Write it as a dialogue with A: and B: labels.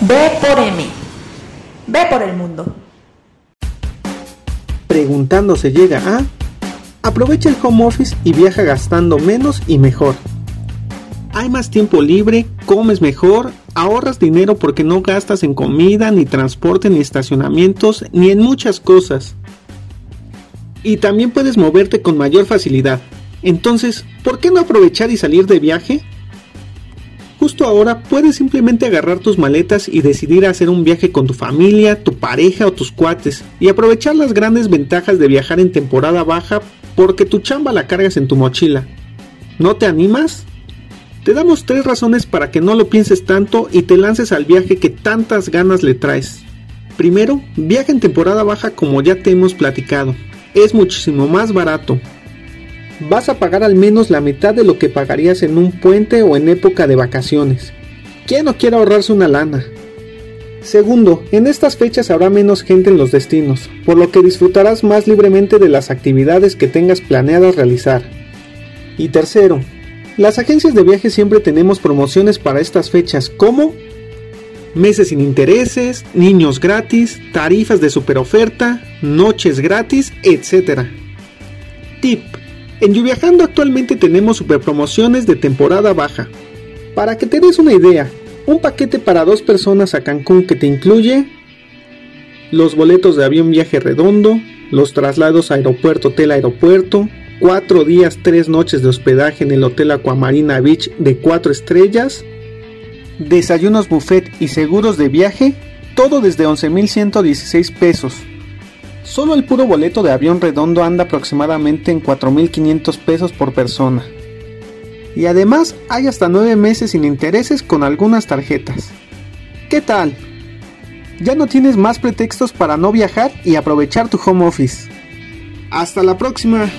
A: B por M. Ve por el mundo.
B: Preguntando se llega a... Aprovecha el home office y viaja gastando menos y mejor. Hay más tiempo libre, comes mejor, ahorras dinero porque no gastas en comida, ni transporte, ni estacionamientos, ni en muchas cosas. Y también puedes moverte con mayor facilidad. Entonces, ¿por qué no aprovechar y salir de viaje? Justo ahora puedes simplemente agarrar tus maletas y decidir hacer un viaje con tu familia, tu pareja o tus cuates y aprovechar las grandes ventajas de viajar en temporada baja porque tu chamba la cargas en tu mochila. ¿No te animas? Te damos tres razones para que no lo pienses tanto y te lances al viaje que tantas ganas le traes. Primero, viaja en temporada baja como ya te hemos platicado. Es muchísimo más barato, vas a pagar al menos la mitad de lo que pagarías en un puente o en época de vacaciones. ¿Quién no quiere ahorrarse una lana? Segundo, en estas fechas habrá menos gente en los destinos, por lo que disfrutarás más libremente de las actividades que tengas planeadas realizar. Y tercero, las agencias de viaje siempre tenemos promociones para estas fechas como meses sin intereses, niños gratis, tarifas de superoferta, noches gratis, etc. Tip en Yuviajando actualmente tenemos super promociones de temporada baja. Para que te des una idea, un paquete para dos personas a Cancún que te incluye los boletos de avión viaje redondo, los traslados aeropuerto-hotel aeropuerto, cuatro días, tres noches de hospedaje en el Hotel Aquamarina Beach de cuatro estrellas, desayunos buffet y seguros de viaje, todo desde 11.116 pesos. Solo el puro boleto de avión redondo anda aproximadamente en 4.500 pesos por persona. Y además hay hasta 9 meses sin intereses con algunas tarjetas. ¿Qué tal? Ya no tienes más pretextos para no viajar y aprovechar tu home office. Hasta la próxima.